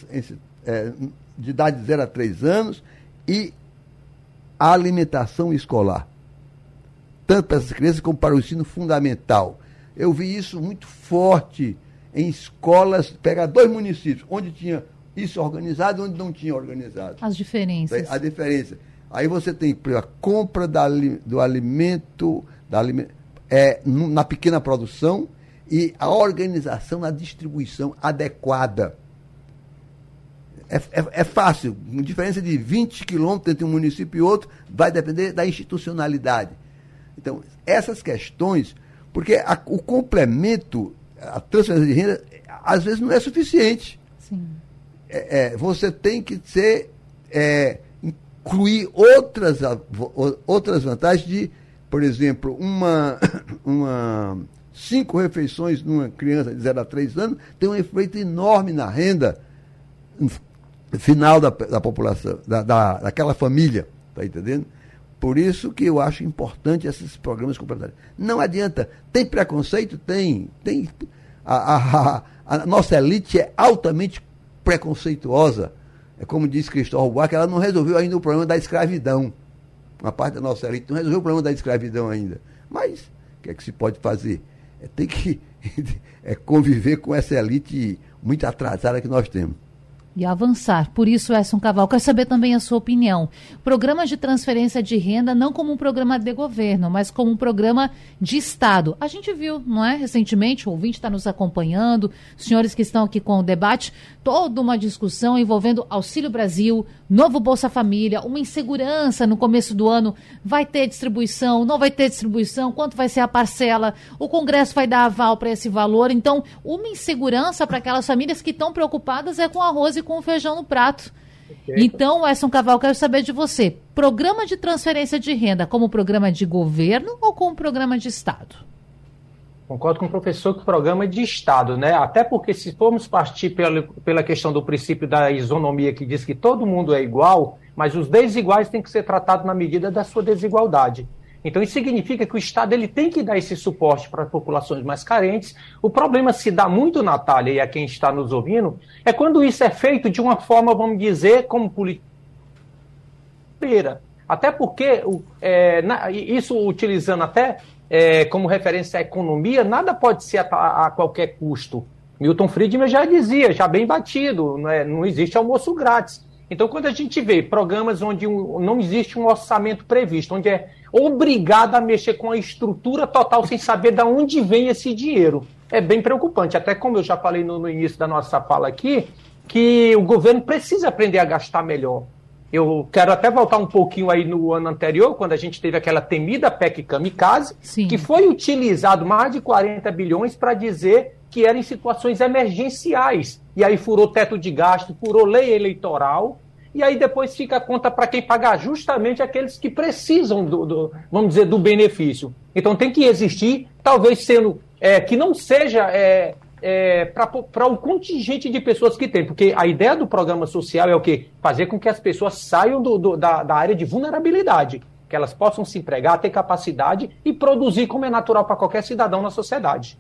é, de idade de 0 a 3 anos e a alimentação escolar. Tanto para essas crianças como para o ensino fundamental. Eu vi isso muito forte em escolas, pegar dois municípios, onde tinha isso organizado e onde não tinha organizado. As diferenças. A diferença. Aí você tem a compra da, do alimento, da, é, na pequena produção e a organização na distribuição adequada. É, é, é, fácil, diferença de 20 quilômetros entre um município e outro vai depender da institucionalidade. Então, essas questões, porque a, o complemento, a transferência de renda, às vezes não é suficiente. Sim. É, é você tem que ser, é, incluir outras, outras vantagens de, por exemplo, uma, [COUGHS] uma cinco refeições numa criança de 0 a 3 anos tem um efeito enorme na renda final da, da população, da, da, daquela família, tá entendendo? Por isso que eu acho importante esses programas complementares. Não adianta. Tem preconceito? Tem. tem a, a, a, nossa elite é altamente preconceituosa. É como disse Cristóvão Buarque, ela não resolveu ainda o problema da escravidão. Uma parte da nossa elite não resolveu o problema da escravidão ainda. Mas o que é que se pode fazer? É, tem que [LAUGHS] é, conviver com essa elite muito atrasada que nós temos e avançar. Por isso, Edson Caval, quero saber também a sua opinião. Programas de transferência de renda não como um programa de governo, mas como um programa de Estado. A gente viu, não é? Recentemente, o ouvinte está nos acompanhando, senhores que estão aqui com o debate, toda uma discussão envolvendo Auxílio Brasil, novo Bolsa Família, uma insegurança no começo do ano. Vai ter distribuição, não vai ter distribuição, quanto vai ser a parcela, o Congresso vai dar aval para esse valor. Então, uma insegurança para aquelas famílias que estão preocupadas é com arroz e com o feijão no prato. Okay. Então, Edson Caval, quero saber de você. Programa de transferência de renda como programa de governo ou como programa de Estado? Concordo com o professor que o programa é de Estado, né? Até porque se formos partir pela, pela questão do princípio da isonomia que diz que todo mundo é igual, mas os desiguais têm que ser tratados na medida da sua desigualdade. Então isso significa que o Estado ele tem que dar esse suporte para as populações mais carentes. O problema se dá muito, Natália, e a quem está nos ouvindo, é quando isso é feito de uma forma, vamos dizer, como política. Até porque, é, isso utilizando até é, como referência à economia, nada pode ser a, a, qualquer custo. Milton Friedman já dizia, já bem batido, não, é, não existe almoço grátis. Então, quando a gente vê programas onde não existe um orçamento previsto, onde é obrigado a mexer com a estrutura total sem saber de onde vem esse dinheiro, é bem preocupante. Até como eu já falei no, no início da nossa fala aqui, que o governo precisa aprender a gastar melhor. Eu quero até voltar um pouquinho aí no ano anterior, quando a gente teve aquela temida PEC Kamikaze, Sim. que foi utilizado mais de 40 bilhões para dizer que era em situações emergenciais. E aí furou teto de gasto, furou lei eleitoral, e aí depois fica a conta para quem pagar, justamente aqueles que precisam do, do, vamos dizer, do benefício. Então tem que existir, talvez sendo é, que não seja é, é, para o contingente de pessoas que tem. Porque a ideia do programa social é o quê? Fazer com que as pessoas saiam do, do, da, da área de vulnerabilidade. Que elas possam se empregar, ter capacidade e produzir como é natural para qualquer cidadão na sociedade.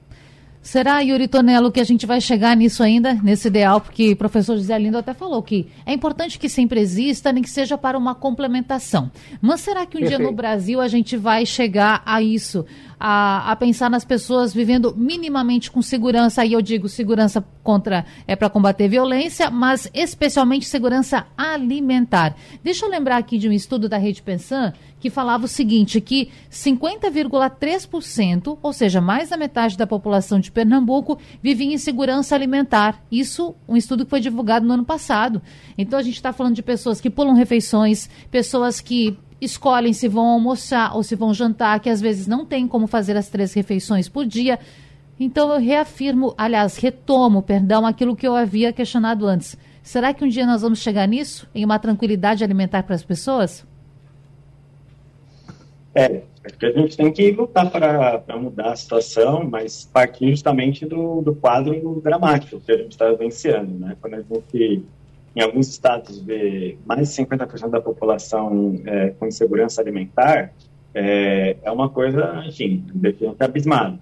Será, Yuri Tonello, que a gente vai chegar nisso ainda, nesse ideal? Porque o professor José Lindo até falou que é importante que sempre exista, nem que seja para uma complementação. Mas será que um Perfeito. dia no Brasil a gente vai chegar a isso? A, a, pensar nas pessoas vivendo minimamente com segurança, aí eu digo segurança contra é para combater violência, mas especialmente segurança alimentar. Deixa eu lembrar aqui de um estudo da Rede Pensan que falava o seguinte, que 50,3%, ou seja, mais da metade da população de Pernambuco, vivia em insegurança alimentar. Isso, um estudo que foi divulgado no ano passado. Então, a gente está falando de pessoas que pulam refeições, pessoas que escolhem se vão almoçar ou se vão jantar, que às vezes não tem como fazer as três refeições por dia. Então, eu reafirmo, aliás, retomo, perdão, aquilo que eu havia questionado antes. Será que um dia nós vamos chegar nisso, em uma tranquilidade alimentar para as pessoas? É, acho que a gente tem que lutar para mudar a situação, mas partir justamente do, do quadro dramático que a gente está vivenciando, né? Quando a gente, em alguns estados, vê mais de 50% da população é, com insegurança alimentar, é, é uma coisa, enfim, definitivamente abismada.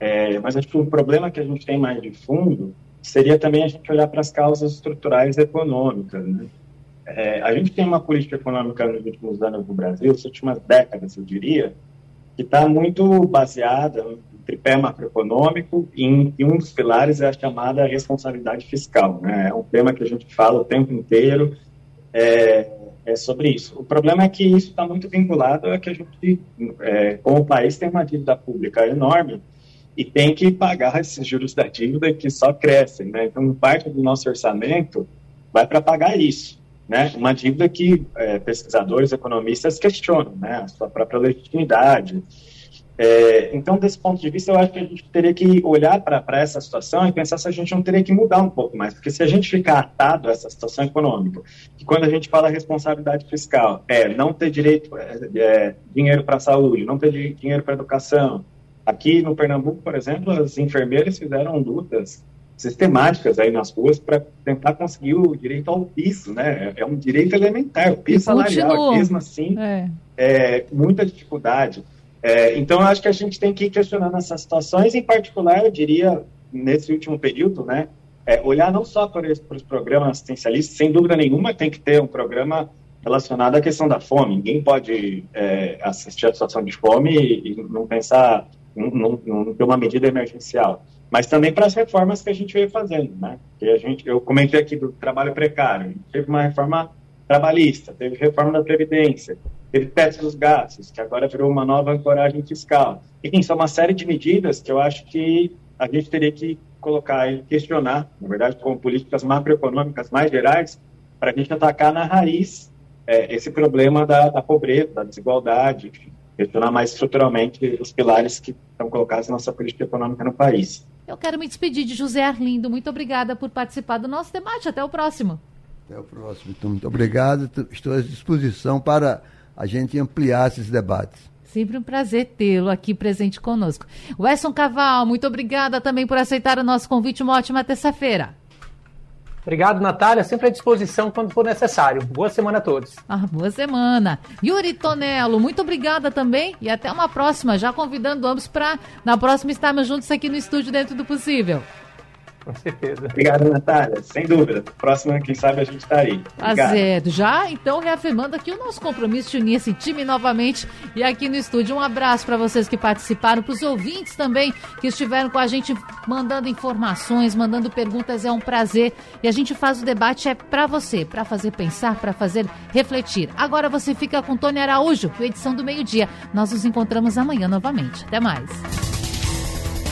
É, mas acho que o problema que a gente tem mais de fundo seria também a gente olhar para as causas estruturais econômicas, né? É, a gente tem uma política econômica nos últimos anos no Brasil, nas últimas décadas, eu diria, que está muito baseada tripé macroeconômico e, e um dos pilares é a chamada responsabilidade fiscal. Né? É um tema que a gente fala o tempo inteiro é, é sobre isso. O problema é que isso está muito vinculado a que a gente, é, como país, tem uma dívida pública enorme e tem que pagar esses juros da dívida que só crescem. Né? Então, parte do nosso orçamento vai para pagar isso né, uma dívida que é, pesquisadores, economistas questionam, né, a sua própria legitimidade. É, então, desse ponto de vista, eu acho que a gente teria que olhar para essa situação e pensar se a gente não teria que mudar um pouco mais, porque se a gente ficar atado a essa situação econômica, que quando a gente fala responsabilidade fiscal, é não ter direito, é, é dinheiro para a saúde, não ter dinheiro para a educação. Aqui no Pernambuco, por exemplo, as enfermeiras fizeram lutas sistemáticas aí nas ruas para tentar conseguir o direito ao piso, né? É um direito elementar, o piso salarial, mesmo assim, é. é muita dificuldade. É, então, acho que a gente tem que ir questionando essas situações, em particular, eu diria, nesse último período, né? É, olhar não só para, para os programas assistencialistas, sem dúvida nenhuma tem que ter um programa relacionado à questão da fome. Ninguém pode é, assistir a situação de fome e, e não pensar, não ter uma medida emergencial mas também para as reformas que a gente veio fazendo, né? Que a gente, eu comentei aqui do trabalho precário, teve uma reforma trabalhista, teve reforma da previdência, teve teto dos gastos, que agora virou uma nova ancoragem fiscal. Enfim, são uma série de medidas que eu acho que a gente teria que colocar e questionar, na verdade, como políticas macroeconômicas mais gerais, para a gente atacar na raiz é, esse problema da, da pobreza, da desigualdade, enfim, questionar mais estruturalmente os pilares que estão colocados na nossa política econômica no país. Eu quero me despedir de José Arlindo. Muito obrigada por participar do nosso debate. Até o próximo. Até o próximo. Então, muito obrigado. Estou à disposição para a gente ampliar esses debates. Sempre um prazer tê-lo aqui presente conosco. Wesson Caval, muito obrigada também por aceitar o nosso convite. Uma ótima terça-feira. Obrigado, Natália. Sempre à disposição quando for necessário. Boa semana a todos. Ah, boa semana. Yuri Tonello, muito obrigada também e até uma próxima. Já convidando ambos para, na próxima, estarmos juntos aqui no estúdio dentro do possível. Com certeza. Obrigado, Natália. Sem dúvida. Próxima, quem sabe, a gente está aí. Obrigado. Tá Já, então, reafirmando aqui o nosso compromisso de unir esse time novamente e aqui no estúdio. Um abraço para vocês que participaram, para os ouvintes também que estiveram com a gente mandando informações, mandando perguntas. É um prazer. E a gente faz o debate é para você, para fazer pensar, para fazer refletir. Agora você fica com Tony Araújo, edição do meio-dia. Nós nos encontramos amanhã novamente. Até mais.